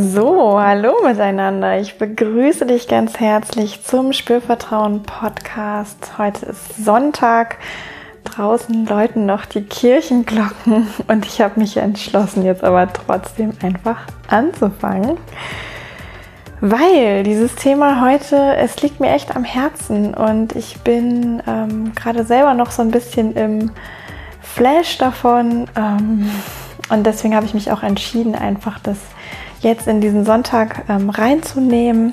So, hallo miteinander. Ich begrüße dich ganz herzlich zum Spürvertrauen Podcast. Heute ist Sonntag. Draußen läuten noch die Kirchenglocken und ich habe mich entschlossen, jetzt aber trotzdem einfach anzufangen. Weil dieses Thema heute, es liegt mir echt am Herzen und ich bin ähm, gerade selber noch so ein bisschen im Flash davon. Ähm, und deswegen habe ich mich auch entschieden, einfach das jetzt in diesen Sonntag ähm, reinzunehmen,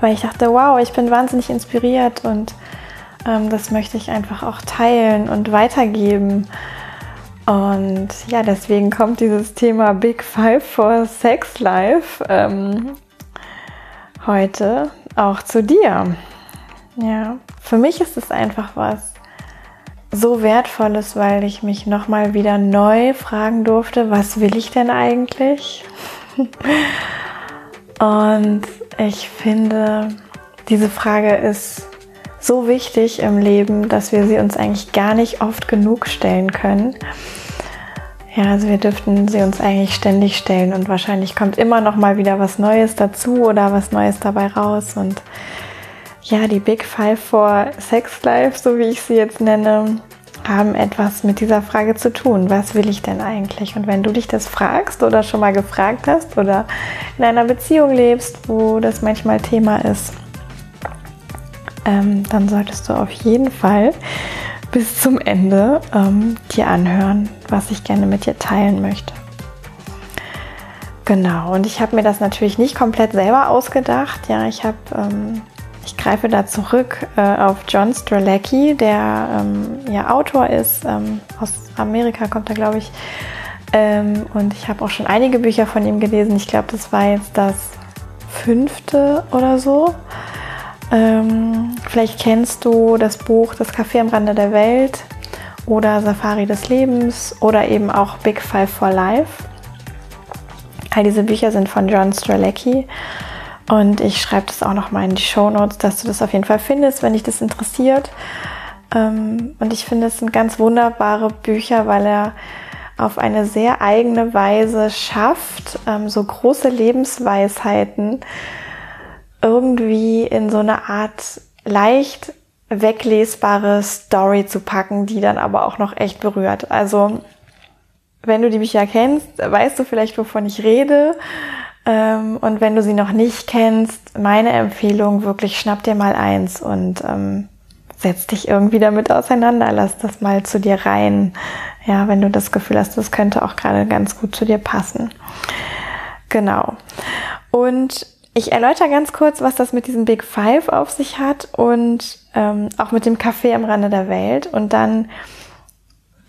weil ich dachte, wow, ich bin wahnsinnig inspiriert und ähm, das möchte ich einfach auch teilen und weitergeben. Und ja, deswegen kommt dieses Thema Big Five for Sex Life ähm, heute auch zu dir. Ja, für mich ist es einfach was so wertvoll ist, weil ich mich nochmal wieder neu fragen durfte, was will ich denn eigentlich? Und ich finde, diese Frage ist so wichtig im Leben, dass wir sie uns eigentlich gar nicht oft genug stellen können. Ja, also wir dürften sie uns eigentlich ständig stellen und wahrscheinlich kommt immer noch mal wieder was Neues dazu oder was Neues dabei raus und ja, die Big Five for Sex Life, so wie ich sie jetzt nenne, haben etwas mit dieser Frage zu tun. Was will ich denn eigentlich? Und wenn du dich das fragst oder schon mal gefragt hast oder in einer Beziehung lebst, wo das manchmal Thema ist, ähm, dann solltest du auf jeden Fall bis zum Ende ähm, dir anhören, was ich gerne mit dir teilen möchte. Genau, und ich habe mir das natürlich nicht komplett selber ausgedacht. Ja, ich habe ähm, ich greife da zurück äh, auf John Strelacki, der ähm, ja Autor ist. Ähm, aus Amerika kommt er, glaube ich. Ähm, und ich habe auch schon einige Bücher von ihm gelesen. Ich glaube, das war jetzt das fünfte oder so. Ähm, vielleicht kennst du das Buch Das Café am Rande der Welt oder Safari des Lebens oder eben auch Big Five for Life. All diese Bücher sind von John Strelacki. Und ich schreibe das auch noch mal in die Show Notes, dass du das auf jeden Fall findest, wenn dich das interessiert. Ähm, und ich finde, es sind ganz wunderbare Bücher, weil er auf eine sehr eigene Weise schafft, ähm, so große Lebensweisheiten irgendwie in so eine Art leicht weglesbare Story zu packen, die dann aber auch noch echt berührt. Also, wenn du die Bücher kennst, weißt du vielleicht, wovon ich rede. Ähm, und wenn du sie noch nicht kennst, meine Empfehlung wirklich schnapp dir mal eins und ähm, setz dich irgendwie damit auseinander, lass das mal zu dir rein. Ja, wenn du das Gefühl hast, das könnte auch gerade ganz gut zu dir passen. Genau. Und ich erläutere ganz kurz, was das mit diesem Big Five auf sich hat und ähm, auch mit dem Café am Rande der Welt. Und dann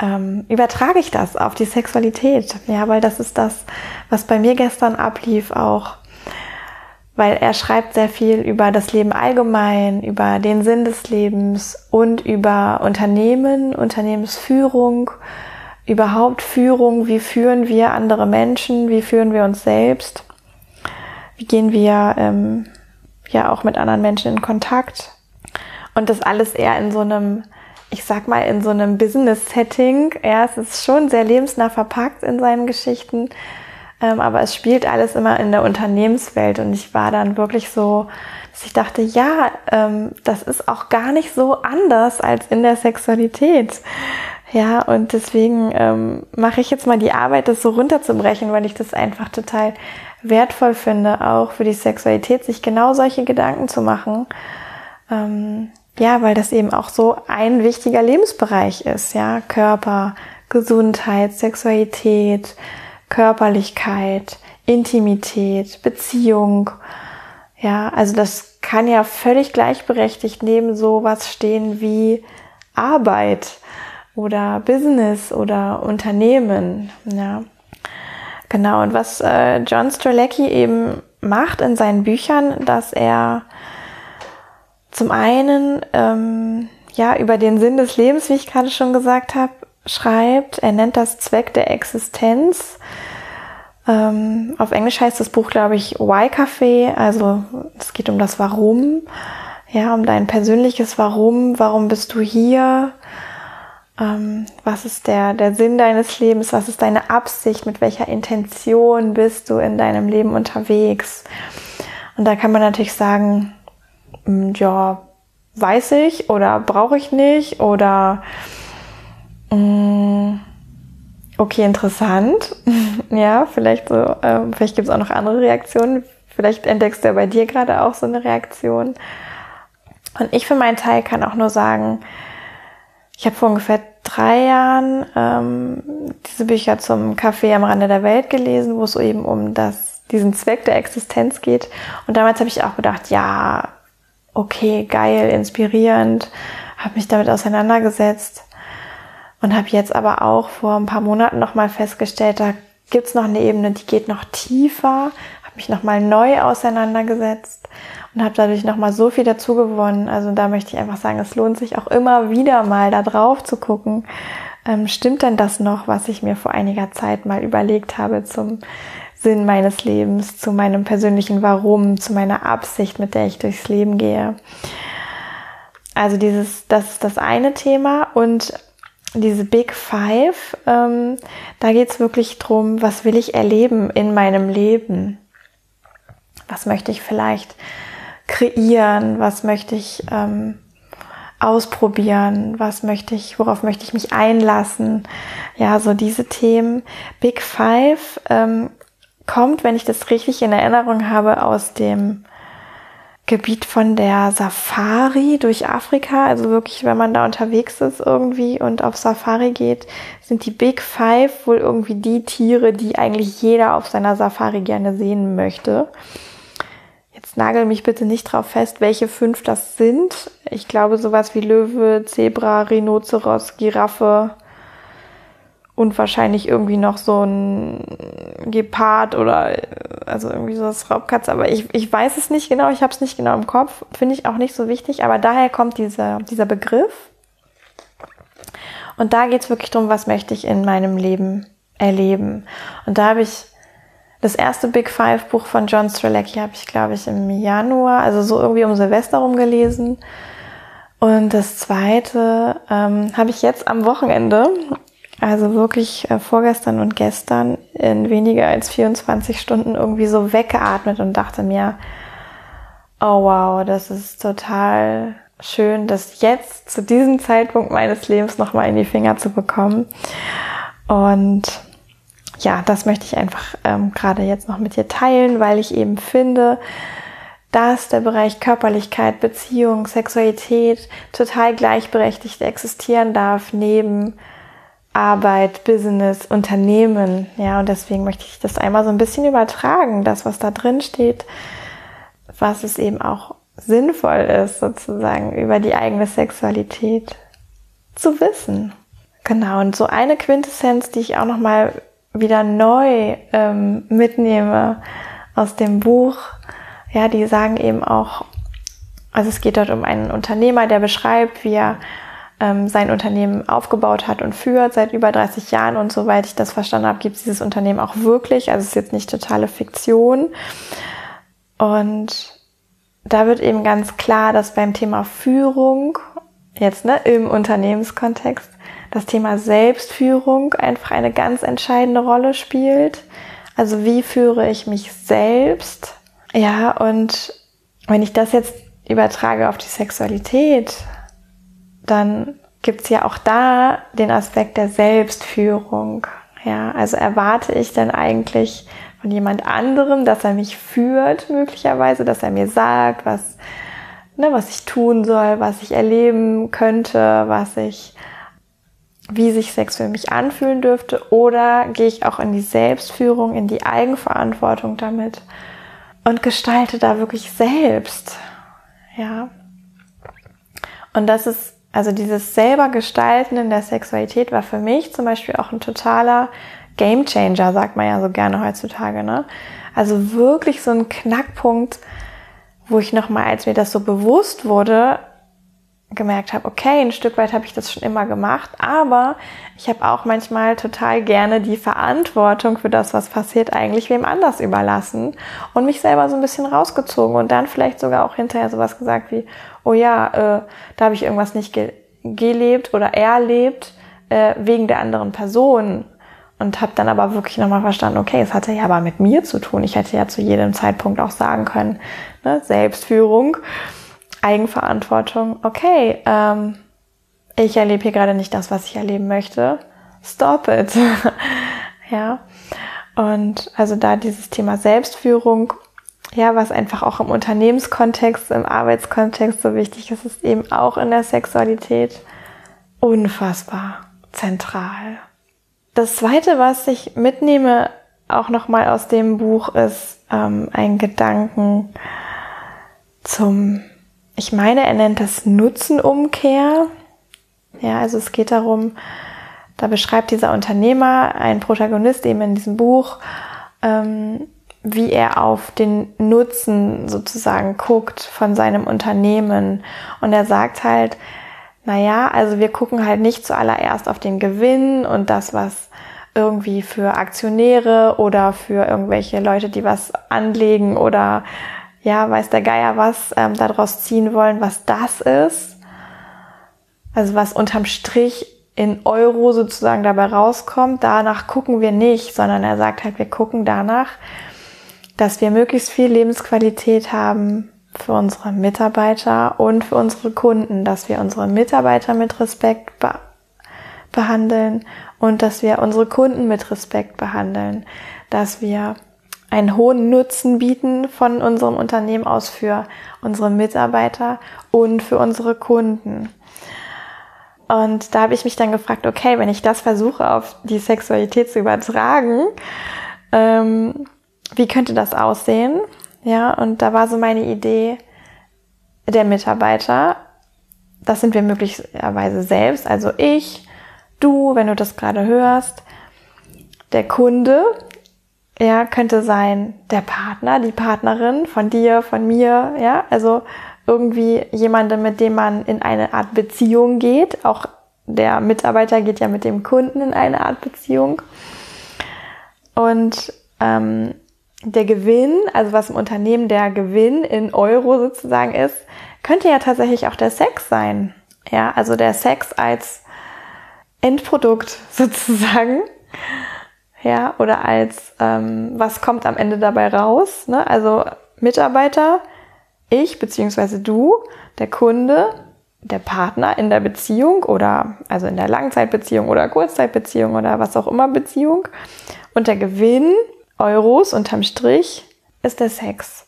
ähm, übertrage ich das auf die Sexualität. Ja, weil das ist das, was bei mir gestern ablief auch. Weil er schreibt sehr viel über das Leben allgemein, über den Sinn des Lebens und über Unternehmen, Unternehmensführung, überhaupt Führung, wie führen wir andere Menschen, wie führen wir uns selbst, wie gehen wir ähm, ja auch mit anderen Menschen in Kontakt. Und das alles eher in so einem ich sag mal, in so einem Business-Setting. Ja, es ist schon sehr lebensnah verpackt in seinen Geschichten, ähm, aber es spielt alles immer in der Unternehmenswelt und ich war dann wirklich so, dass ich dachte, ja, ähm, das ist auch gar nicht so anders als in der Sexualität. Ja, und deswegen ähm, mache ich jetzt mal die Arbeit, das so runterzubrechen, weil ich das einfach total wertvoll finde, auch für die Sexualität, sich genau solche Gedanken zu machen. Ähm, ja, weil das eben auch so ein wichtiger Lebensbereich ist, ja. Körper, Gesundheit, Sexualität, Körperlichkeit, Intimität, Beziehung. Ja, also das kann ja völlig gleichberechtigt neben sowas stehen wie Arbeit oder Business oder Unternehmen. Ja, genau. Und was äh, John Strelacki eben macht in seinen Büchern, dass er zum einen, ähm, ja, über den Sinn des Lebens, wie ich gerade schon gesagt habe, schreibt. Er nennt das Zweck der Existenz. Ähm, auf Englisch heißt das Buch, glaube ich, Why Café. Also es geht um das Warum. Ja, um dein persönliches Warum. Warum bist du hier? Ähm, was ist der, der Sinn deines Lebens? Was ist deine Absicht? Mit welcher Intention bist du in deinem Leben unterwegs? Und da kann man natürlich sagen, ja, weiß ich oder brauche ich nicht oder mh, hm, okay, interessant. ja, vielleicht so, äh, vielleicht gibt es auch noch andere Reaktionen. Vielleicht entdeckst du ja bei dir gerade auch so eine Reaktion. Und ich für meinen Teil kann auch nur sagen, ich habe vor ungefähr drei Jahren ähm, diese Bücher zum Café am Rande der Welt gelesen, wo es so eben um das, diesen Zweck der Existenz geht. Und damals habe ich auch gedacht, ja, okay, geil, inspirierend, habe mich damit auseinandergesetzt und habe jetzt aber auch vor ein paar Monaten nochmal festgestellt, da gibt's noch eine Ebene, die geht noch tiefer, habe mich nochmal neu auseinandergesetzt und habe dadurch nochmal so viel dazu gewonnen. Also da möchte ich einfach sagen, es lohnt sich auch immer wieder mal da drauf zu gucken. Ähm, stimmt denn das noch, was ich mir vor einiger Zeit mal überlegt habe zum Sinn meines Lebens, zu meinem persönlichen Warum, zu meiner Absicht, mit der ich durchs Leben gehe? Also dieses, das ist das eine Thema und diese Big Five, ähm, da geht's wirklich drum, was will ich erleben in meinem Leben? Was möchte ich vielleicht kreieren? Was möchte ich ähm, ausprobieren? Was möchte ich, worauf möchte ich mich einlassen? Ja, so diese Themen. Big Five ähm, kommt, wenn ich das richtig in Erinnerung habe, aus dem Gebiet von der Safari durch Afrika. Also wirklich, wenn man da unterwegs ist irgendwie und auf Safari geht, sind die Big Five wohl irgendwie die Tiere, die eigentlich jeder auf seiner Safari gerne sehen möchte. Jetzt nagel mich bitte nicht drauf fest, welche fünf das sind. Ich glaube sowas wie Löwe, Zebra, Rhinoceros, Giraffe und wahrscheinlich irgendwie noch so ein Gepard oder also irgendwie so das Raubkatz. Aber ich, ich weiß es nicht genau, ich habe es nicht genau im Kopf. Finde ich auch nicht so wichtig, aber daher kommt dieser, dieser Begriff. Und da geht es wirklich darum, was möchte ich in meinem Leben erleben. Und da habe ich das erste Big Five Buch von John Strelecki habe ich, glaube ich, im Januar, also so irgendwie um Silvester rum gelesen. Und das zweite ähm, habe ich jetzt am Wochenende, also wirklich äh, vorgestern und gestern, in weniger als 24 Stunden irgendwie so weggeatmet und dachte mir, oh wow, das ist total schön, das jetzt zu diesem Zeitpunkt meines Lebens nochmal in die Finger zu bekommen. Und ja, das möchte ich einfach ähm, gerade jetzt noch mit dir teilen, weil ich eben finde, dass der Bereich Körperlichkeit, Beziehung, Sexualität total gleichberechtigt existieren darf neben Arbeit, Business, Unternehmen. Ja, und deswegen möchte ich das einmal so ein bisschen übertragen, das, was da drin steht, was es eben auch sinnvoll ist, sozusagen über die eigene Sexualität zu wissen. Genau, und so eine Quintessenz, die ich auch nochmal wieder neu ähm, mitnehme aus dem Buch. Ja, die sagen eben auch, also es geht dort um einen Unternehmer, der beschreibt, wie er ähm, sein Unternehmen aufgebaut hat und führt seit über 30 Jahren und soweit ich das verstanden habe, gibt es dieses Unternehmen auch wirklich. Also es ist jetzt nicht totale Fiktion. Und da wird eben ganz klar, dass beim Thema Führung, jetzt ne, im Unternehmenskontext, das Thema Selbstführung einfach eine ganz entscheidende Rolle spielt. Also wie führe ich mich selbst? Ja, und wenn ich das jetzt übertrage auf die Sexualität, dann gibt's ja auch da den Aspekt der Selbstführung. Ja, also erwarte ich dann eigentlich von jemand anderem, dass er mich führt, möglicherweise, dass er mir sagt, was, ne, was ich tun soll, was ich erleben könnte, was ich wie sich Sex für mich anfühlen dürfte oder gehe ich auch in die Selbstführung, in die Eigenverantwortung damit und gestalte da wirklich selbst. Ja. Und das ist, also dieses selber Gestalten in der Sexualität war für mich zum Beispiel auch ein totaler Game Changer, sagt man ja so gerne heutzutage, ne? Also wirklich so ein Knackpunkt, wo ich nochmal, als mir das so bewusst wurde, gemerkt habe, okay, ein Stück weit habe ich das schon immer gemacht, aber ich habe auch manchmal total gerne die Verantwortung für das, was passiert, eigentlich wem anders überlassen und mich selber so ein bisschen rausgezogen und dann vielleicht sogar auch hinterher sowas gesagt wie, oh ja, äh, da habe ich irgendwas nicht ge gelebt oder erlebt, äh, wegen der anderen Person und habe dann aber wirklich nochmal verstanden, okay, es hatte ja aber mit mir zu tun. Ich hätte ja zu jedem Zeitpunkt auch sagen können, ne, Selbstführung, Eigenverantwortung, okay, ähm, ich erlebe hier gerade nicht das, was ich erleben möchte. Stop it. ja. Und also da dieses Thema Selbstführung, ja, was einfach auch im Unternehmenskontext, im Arbeitskontext so wichtig ist, ist eben auch in der Sexualität unfassbar zentral. Das zweite, was ich mitnehme, auch nochmal aus dem Buch, ist ähm, ein Gedanken zum, ich meine, er nennt das Nutzenumkehr. Ja, also es geht darum, da beschreibt dieser Unternehmer, ein Protagonist eben in diesem Buch, ähm, wie er auf den Nutzen sozusagen guckt von seinem Unternehmen. Und er sagt halt, naja, also wir gucken halt nicht zuallererst auf den Gewinn und das, was irgendwie für Aktionäre oder für irgendwelche Leute, die was anlegen oder ja, weiß der Geier was, ähm, daraus ziehen wollen, was das ist. Also was unterm Strich in Euro sozusagen dabei rauskommt, danach gucken wir nicht, sondern er sagt halt, wir gucken danach, dass wir möglichst viel Lebensqualität haben, für unsere Mitarbeiter und für unsere Kunden, dass wir unsere Mitarbeiter mit Respekt be behandeln und dass wir unsere Kunden mit Respekt behandeln, dass wir einen hohen Nutzen bieten von unserem Unternehmen aus für unsere Mitarbeiter und für unsere Kunden. Und da habe ich mich dann gefragt, okay, wenn ich das versuche auf die Sexualität zu übertragen, ähm, wie könnte das aussehen? Ja, und da war so meine Idee, der Mitarbeiter, das sind wir möglicherweise selbst, also ich, du, wenn du das gerade hörst, der Kunde, ja, könnte sein der Partner, die Partnerin von dir, von mir, ja, also irgendwie jemandem, mit dem man in eine Art Beziehung geht. Auch der Mitarbeiter geht ja mit dem Kunden in eine Art Beziehung. Und ähm, der Gewinn, also was im Unternehmen der Gewinn in Euro sozusagen ist, könnte ja tatsächlich auch der Sex sein. Ja, also der Sex als Endprodukt sozusagen. Ja, oder als ähm, was kommt am Ende dabei raus. Ne? Also Mitarbeiter, ich beziehungsweise du, der Kunde, der Partner in der Beziehung oder also in der Langzeitbeziehung oder Kurzzeitbeziehung oder was auch immer Beziehung und der Gewinn Euros unterm Strich ist der Sex.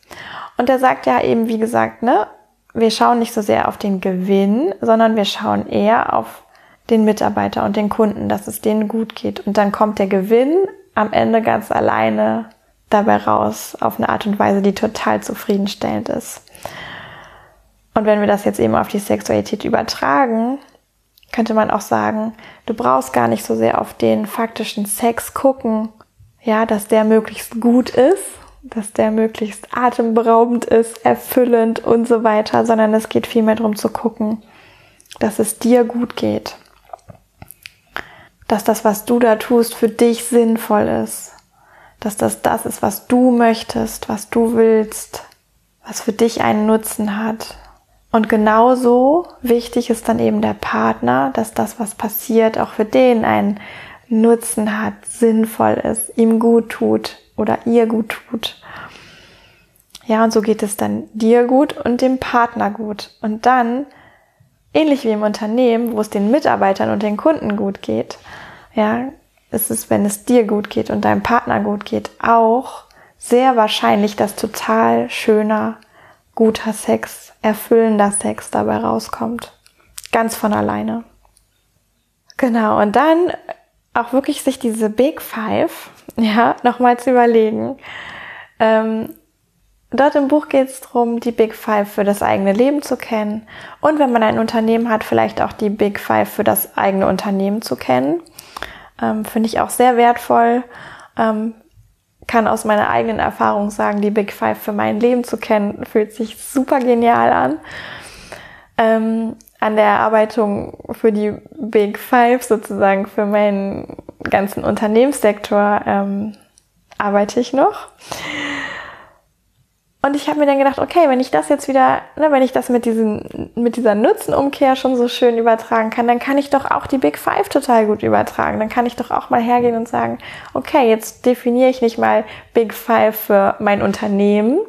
Und er sagt ja eben, wie gesagt, ne, wir schauen nicht so sehr auf den Gewinn, sondern wir schauen eher auf den Mitarbeiter und den Kunden, dass es denen gut geht. Und dann kommt der Gewinn am Ende ganz alleine dabei raus, auf eine Art und Weise, die total zufriedenstellend ist. Und wenn wir das jetzt eben auf die Sexualität übertragen, könnte man auch sagen, du brauchst gar nicht so sehr auf den faktischen Sex gucken, ja, dass der möglichst gut ist, dass der möglichst atemberaubend ist, erfüllend und so weiter, sondern es geht vielmehr darum zu gucken, dass es dir gut geht. Dass das, was du da tust, für dich sinnvoll ist. Dass das das ist, was du möchtest, was du willst, was für dich einen Nutzen hat. Und genauso wichtig ist dann eben der Partner, dass das, was passiert, auch für den einen Nutzen hat, sinnvoll ist, ihm gut tut oder ihr gut tut. Ja, und so geht es dann dir gut und dem Partner gut. Und dann, ähnlich wie im Unternehmen, wo es den Mitarbeitern und den Kunden gut geht, ja, ist es, wenn es dir gut geht und deinem Partner gut geht, auch sehr wahrscheinlich, dass total schöner, guter Sex, erfüllender Sex dabei rauskommt. Ganz von alleine. Genau, und dann auch wirklich sich diese Big Five, ja, nochmal zu überlegen. Ähm, dort im Buch geht es darum, die Big Five für das eigene Leben zu kennen. Und wenn man ein Unternehmen hat, vielleicht auch die Big Five für das eigene Unternehmen zu kennen. Ähm, Finde ich auch sehr wertvoll. Ähm, kann aus meiner eigenen Erfahrung sagen, die Big Five für mein Leben zu kennen, fühlt sich super genial an. Ähm, an der Erarbeitung für die Big Five sozusagen für meinen ganzen Unternehmenssektor ähm, arbeite ich noch. Und ich habe mir dann gedacht, okay, wenn ich das jetzt wieder, ne, wenn ich das mit diesen, mit dieser Nutzenumkehr schon so schön übertragen kann, dann kann ich doch auch die Big Five total gut übertragen. Dann kann ich doch auch mal hergehen und sagen, okay, jetzt definiere ich nicht mal Big Five für mein Unternehmen,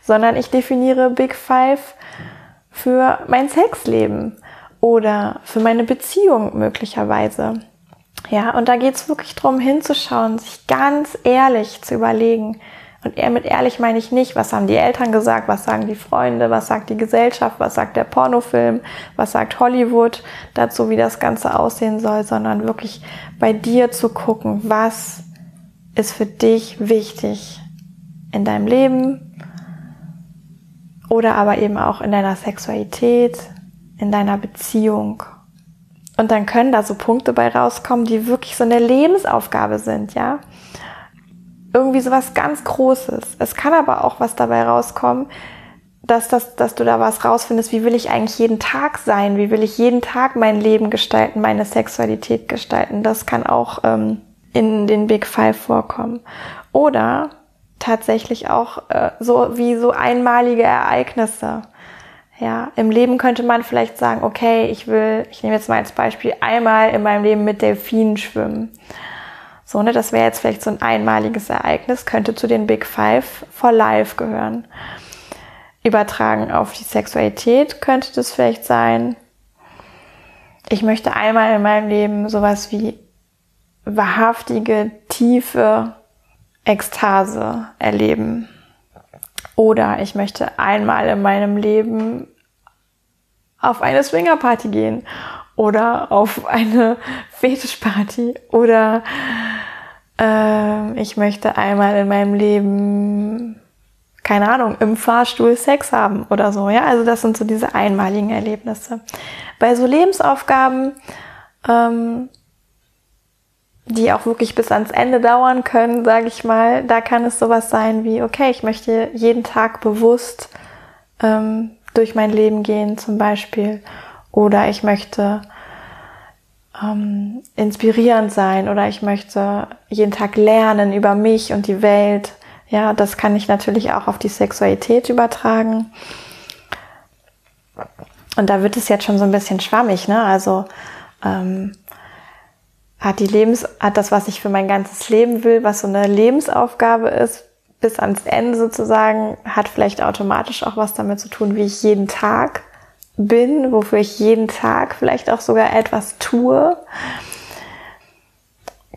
sondern ich definiere Big Five für mein Sexleben oder für meine Beziehung möglicherweise. Ja, und da geht's wirklich drum hinzuschauen, sich ganz ehrlich zu überlegen, und er mit ehrlich meine ich nicht, was haben die Eltern gesagt, was sagen die Freunde, was sagt die Gesellschaft, was sagt der Pornofilm, was sagt Hollywood dazu, wie das Ganze aussehen soll, sondern wirklich bei dir zu gucken, was ist für dich wichtig in deinem Leben oder aber eben auch in deiner Sexualität, in deiner Beziehung. Und dann können da so Punkte bei rauskommen, die wirklich so eine Lebensaufgabe sind, ja irgendwie sowas ganz Großes. Es kann aber auch was dabei rauskommen, dass, das, dass du da was rausfindest, wie will ich eigentlich jeden Tag sein, wie will ich jeden Tag mein Leben gestalten, meine Sexualität gestalten. Das kann auch ähm, in den Big Five vorkommen. Oder tatsächlich auch äh, so wie so einmalige Ereignisse. Ja, im Leben könnte man vielleicht sagen, okay, ich will, ich nehme jetzt mal als Beispiel, einmal in meinem Leben mit Delfinen schwimmen. So, ne, das wäre jetzt vielleicht so ein einmaliges Ereignis, könnte zu den Big Five for Life gehören. Übertragen auf die Sexualität könnte das vielleicht sein. Ich möchte einmal in meinem Leben sowas wie wahrhaftige, tiefe Ekstase erleben. Oder ich möchte einmal in meinem Leben auf eine Swingerparty gehen oder auf eine Fetischparty oder äh, ich möchte einmal in meinem Leben, keine Ahnung, im Fahrstuhl Sex haben oder so. Ja, also das sind so diese einmaligen Erlebnisse. Bei so Lebensaufgaben, ähm, die auch wirklich bis ans Ende dauern können, sage ich mal, da kann es sowas sein wie, okay, ich möchte jeden Tag bewusst ähm, durch mein Leben gehen zum Beispiel. Oder ich möchte ähm, inspirierend sein oder ich möchte jeden Tag lernen über mich und die Welt. Ja, das kann ich natürlich auch auf die Sexualität übertragen. Und da wird es jetzt schon so ein bisschen schwammig, ne? Also ähm, hat die Lebens, hat das, was ich für mein ganzes Leben will, was so eine Lebensaufgabe ist, bis ans Ende sozusagen, hat vielleicht automatisch auch was damit zu tun, wie ich jeden Tag bin, wofür ich jeden Tag vielleicht auch sogar etwas tue.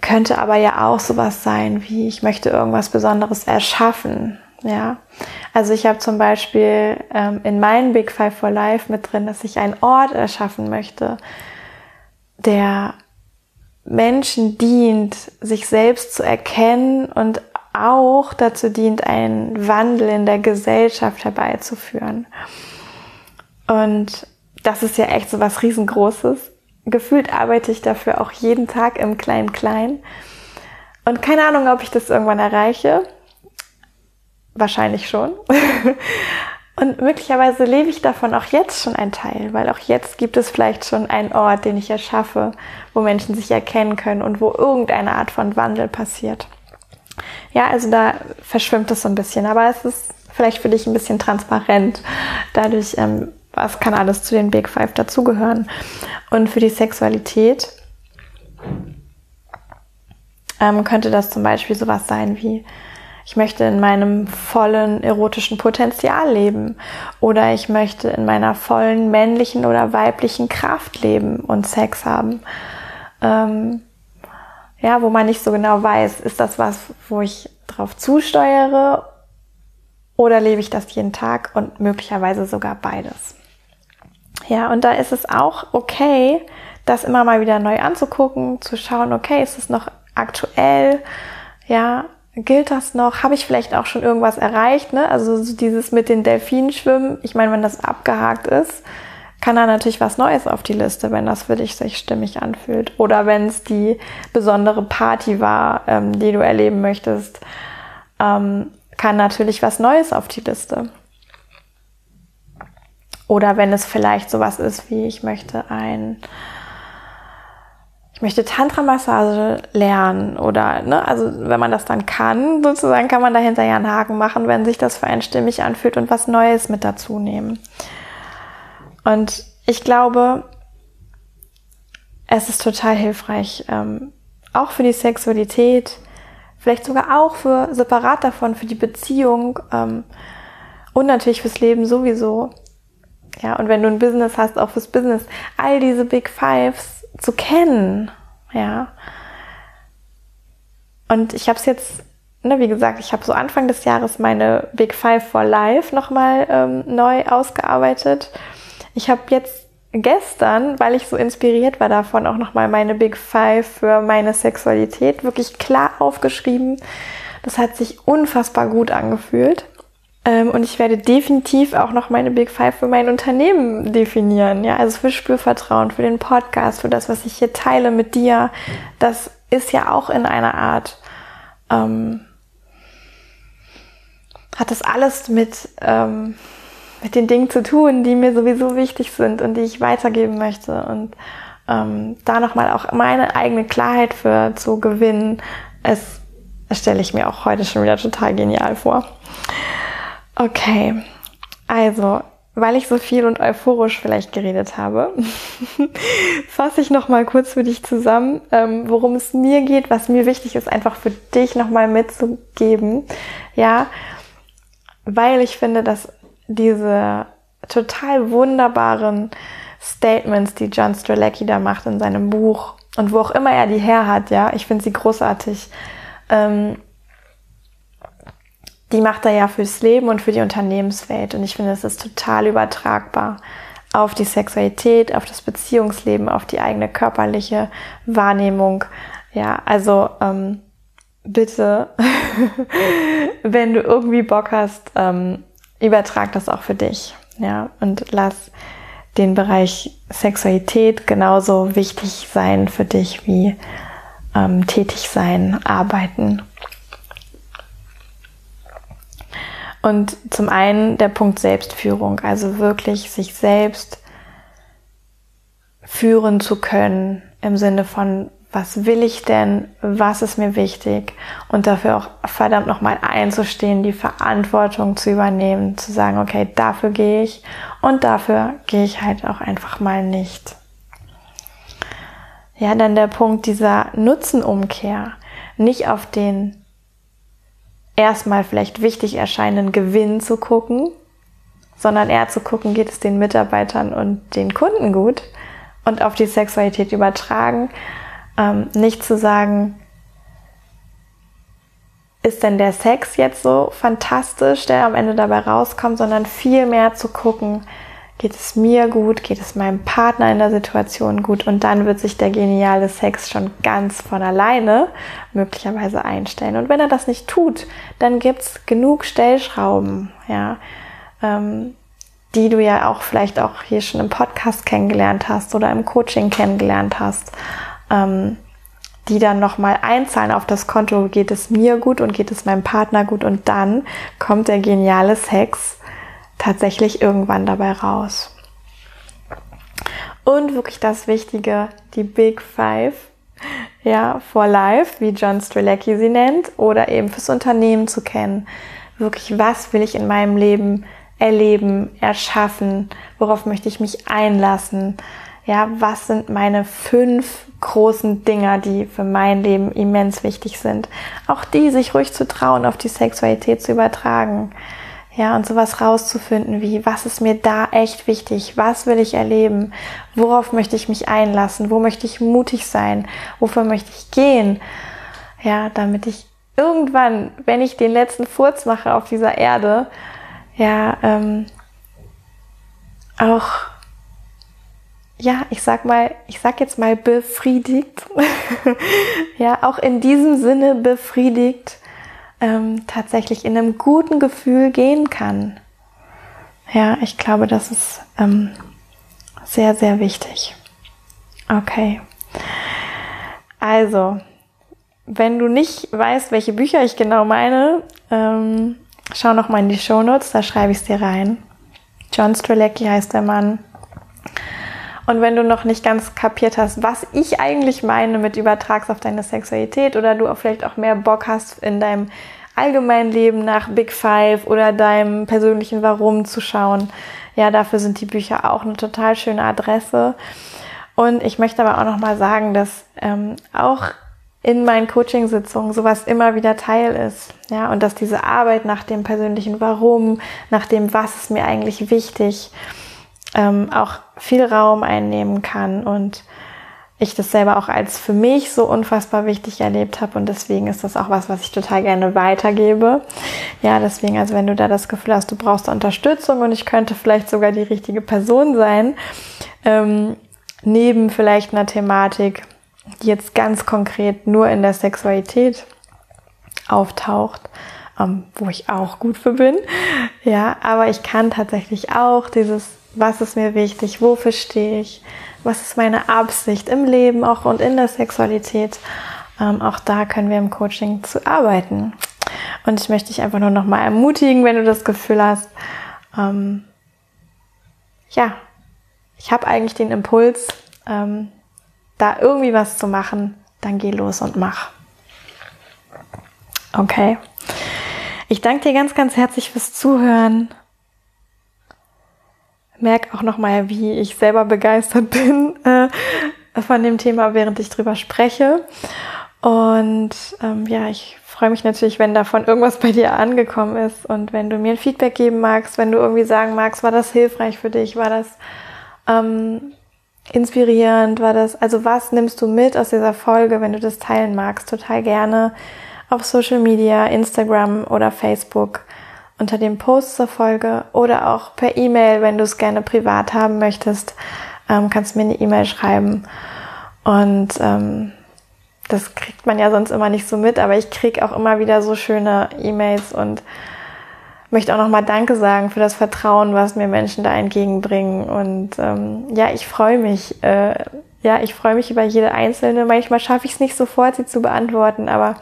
Könnte aber ja auch sowas sein, wie ich möchte irgendwas Besonderes erschaffen. Ja, also ich habe zum Beispiel ähm, in meinen Big Five for Life mit drin, dass ich einen Ort erschaffen möchte, der Menschen dient, sich selbst zu erkennen und auch dazu dient, einen Wandel in der Gesellschaft herbeizuführen. Und das ist ja echt so was riesengroßes. Gefühlt arbeite ich dafür auch jeden Tag im Klein-Klein. Und keine Ahnung, ob ich das irgendwann erreiche. Wahrscheinlich schon. Und möglicherweise lebe ich davon auch jetzt schon ein Teil, weil auch jetzt gibt es vielleicht schon einen Ort, den ich erschaffe, wo Menschen sich erkennen können und wo irgendeine Art von Wandel passiert. Ja, also da verschwimmt es so ein bisschen, aber es ist vielleicht für dich ein bisschen transparent. Dadurch ähm, was kann alles zu den Big Five dazugehören. Und für die Sexualität ähm, könnte das zum Beispiel sowas sein wie, ich möchte in meinem vollen erotischen Potenzial leben oder ich möchte in meiner vollen männlichen oder weiblichen Kraft leben und Sex haben. Ähm, ja, wo man nicht so genau weiß, ist das was, wo ich drauf zusteuere oder lebe ich das jeden Tag und möglicherweise sogar beides. Ja, und da ist es auch okay, das immer mal wieder neu anzugucken, zu schauen, okay, ist es noch aktuell? Ja, gilt das noch? Habe ich vielleicht auch schon irgendwas erreicht? Ne? Also so dieses mit den Delfinen schwimmen, ich meine, wenn das abgehakt ist, kann da natürlich was Neues auf die Liste, wenn das für dich sich stimmig anfühlt. Oder wenn es die besondere Party war, ähm, die du erleben möchtest, ähm, kann natürlich was Neues auf die Liste. Oder wenn es vielleicht sowas ist wie, ich möchte ein ich möchte Tantra-Massage lernen oder, ne, also wenn man das dann kann, sozusagen kann man dahinter ja einen Haken machen, wenn sich das für einen anfühlt und was Neues mit dazu nehmen. Und ich glaube, es ist total hilfreich, ähm, auch für die Sexualität, vielleicht sogar auch für separat davon, für die Beziehung ähm, und natürlich fürs Leben sowieso. Ja, und wenn du ein Business hast, auch fürs Business, all diese Big Fives zu kennen. Ja. Und ich habe es jetzt, ne, wie gesagt, ich habe so Anfang des Jahres meine Big Five for Life nochmal ähm, neu ausgearbeitet. Ich habe jetzt gestern, weil ich so inspiriert war davon, auch nochmal meine Big Five für meine Sexualität wirklich klar aufgeschrieben. Das hat sich unfassbar gut angefühlt. Ähm, und ich werde definitiv auch noch meine Big Five für mein Unternehmen definieren. Ja, also für Spürvertrauen, für den Podcast, für das, was ich hier teile mit dir. Das ist ja auch in einer Art, ähm, hat das alles mit, ähm, mit den Dingen zu tun, die mir sowieso wichtig sind und die ich weitergeben möchte. Und ähm, da nochmal auch meine eigene Klarheit für zu gewinnen, es stelle ich mir auch heute schon wieder total genial vor. Okay, also, weil ich so viel und euphorisch vielleicht geredet habe, fasse ich noch mal kurz für dich zusammen, ähm, worum es mir geht, was mir wichtig ist, einfach für dich noch mal mitzugeben. Ja, weil ich finde, dass diese total wunderbaren Statements, die John Strelacki da macht in seinem Buch und wo auch immer er die her hat, ja, ich finde sie großartig. Ähm, die macht er ja fürs Leben und für die Unternehmenswelt. Und ich finde, es ist total übertragbar auf die Sexualität, auf das Beziehungsleben, auf die eigene körperliche Wahrnehmung. Ja, also ähm, bitte, wenn du irgendwie Bock hast, ähm, übertrag das auch für dich. Ja, und lass den Bereich Sexualität genauso wichtig sein für dich wie ähm, tätig sein, arbeiten Und zum einen der Punkt Selbstführung, also wirklich sich selbst führen zu können im Sinne von, was will ich denn, was ist mir wichtig und dafür auch verdammt nochmal einzustehen, die Verantwortung zu übernehmen, zu sagen, okay, dafür gehe ich und dafür gehe ich halt auch einfach mal nicht. Ja, dann der Punkt dieser Nutzenumkehr, nicht auf den erstmal vielleicht wichtig erscheinenden Gewinn zu gucken, sondern eher zu gucken, geht es den Mitarbeitern und den Kunden gut und auf die Sexualität übertragen. Ähm, nicht zu sagen, ist denn der Sex jetzt so fantastisch, der am Ende dabei rauskommt, sondern viel mehr zu gucken, Geht es mir gut? Geht es meinem Partner in der Situation gut? Und dann wird sich der geniale Sex schon ganz von alleine möglicherweise einstellen. Und wenn er das nicht tut, dann gibt's genug Stellschrauben, ja, ähm, die du ja auch vielleicht auch hier schon im Podcast kennengelernt hast oder im Coaching kennengelernt hast, ähm, die dann nochmal einzahlen auf das Konto, geht es mir gut und geht es meinem Partner gut und dann kommt der geniale Sex tatsächlich irgendwann dabei raus. Und wirklich das Wichtige, die Big Five, ja, for Life, wie John Strelacki sie nennt, oder eben fürs Unternehmen zu kennen. Wirklich, was will ich in meinem Leben erleben, erschaffen? Worauf möchte ich mich einlassen? Ja, was sind meine fünf großen Dinger, die für mein Leben immens wichtig sind? Auch die sich ruhig zu trauen, auf die Sexualität zu übertragen. Ja, und sowas rauszufinden wie, was ist mir da echt wichtig? Was will ich erleben? Worauf möchte ich mich einlassen? Wo möchte ich mutig sein? Wofür möchte ich gehen? Ja, damit ich irgendwann, wenn ich den letzten Furz mache auf dieser Erde, ja, ähm, auch, ja, ich sag mal, ich sag jetzt mal befriedigt, ja, auch in diesem Sinne befriedigt, ähm, tatsächlich in einem guten Gefühl gehen kann. Ja, ich glaube, das ist ähm, sehr, sehr wichtig. Okay. Also, wenn du nicht weißt, welche Bücher ich genau meine, ähm, schau noch mal in die Show Notes, da schreibe ich es dir rein. John Strelacki heißt der Mann. Und wenn du noch nicht ganz kapiert hast, was ich eigentlich meine mit übertragst auf deine Sexualität oder du auch vielleicht auch mehr Bock hast in deinem allgemeinen Leben nach Big Five oder deinem persönlichen Warum zu schauen, ja, dafür sind die Bücher auch eine total schöne Adresse. Und ich möchte aber auch noch mal sagen, dass ähm, auch in meinen Coachingsitzungen sowas immer wieder Teil ist. Ja, und dass diese Arbeit nach dem persönlichen Warum, nach dem, was ist mir eigentlich wichtig, ähm, auch viel Raum einnehmen kann und ich das selber auch als für mich so unfassbar wichtig erlebt habe und deswegen ist das auch was, was ich total gerne weitergebe. Ja, deswegen, also wenn du da das Gefühl hast, du brauchst Unterstützung und ich könnte vielleicht sogar die richtige Person sein, ähm, neben vielleicht einer Thematik, die jetzt ganz konkret nur in der Sexualität auftaucht, ähm, wo ich auch gut für bin. Ja, aber ich kann tatsächlich auch dieses, was ist mir wichtig, wofür stehe ich, was ist meine Absicht im Leben auch und in der Sexualität. Ähm, auch da können wir im Coaching zu arbeiten. Und ich möchte dich einfach nur noch mal ermutigen, wenn du das Gefühl hast, ähm, ja, ich habe eigentlich den Impuls, ähm, da irgendwie was zu machen, dann geh los und mach. Okay. Ich danke dir ganz, ganz herzlich fürs Zuhören. Merk auch nochmal, wie ich selber begeistert bin äh, von dem Thema, während ich drüber spreche. Und ähm, ja, ich freue mich natürlich, wenn davon irgendwas bei dir angekommen ist und wenn du mir ein Feedback geben magst, wenn du irgendwie sagen magst, war das hilfreich für dich, war das ähm, inspirierend war das? Also was nimmst du mit aus dieser Folge, wenn du das teilen magst? Total gerne auf Social Media, Instagram oder Facebook unter dem Post zur Folge oder auch per E-Mail, wenn du es gerne privat haben möchtest, ähm, kannst du mir eine E-Mail schreiben. Und ähm, das kriegt man ja sonst immer nicht so mit, aber ich krieg auch immer wieder so schöne E-Mails und möchte auch nochmal Danke sagen für das Vertrauen, was mir Menschen da entgegenbringen. Und ähm, ja, ich freue mich. Äh, ja, ich freue mich über jede einzelne. Manchmal schaffe ich es nicht sofort, sie zu beantworten, aber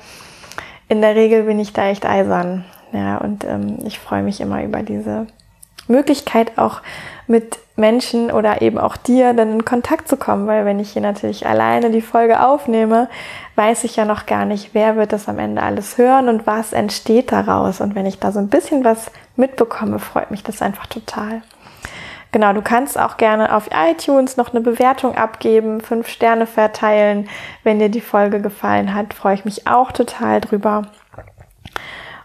in der Regel bin ich da echt eisern. Ja, und ähm, ich freue mich immer über diese Möglichkeit auch mit Menschen oder eben auch dir dann in Kontakt zu kommen, weil wenn ich hier natürlich alleine die Folge aufnehme, weiß ich ja noch gar nicht, wer wird das am Ende alles hören und was entsteht daraus. Und wenn ich da so ein bisschen was mitbekomme, freut mich das einfach total. Genau, du kannst auch gerne auf iTunes noch eine Bewertung abgeben, fünf Sterne verteilen. Wenn dir die Folge gefallen hat, freue ich mich auch total drüber.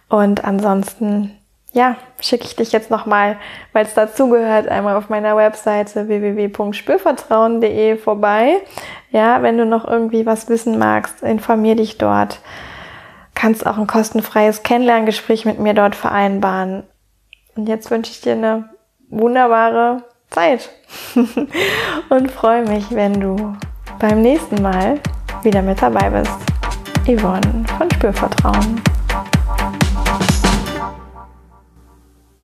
Und ansonsten ja, schicke ich dich jetzt nochmal, weil es dazugehört, einmal auf meiner Webseite www.spürvertrauen.de vorbei. Ja, wenn du noch irgendwie was wissen magst, informier dich dort. Kannst auch ein kostenfreies Kennenlerngespräch mit mir dort vereinbaren. Und jetzt wünsche ich dir eine wunderbare Zeit und freue mich, wenn du beim nächsten Mal wieder mit dabei bist. Yvonne von Spürvertrauen.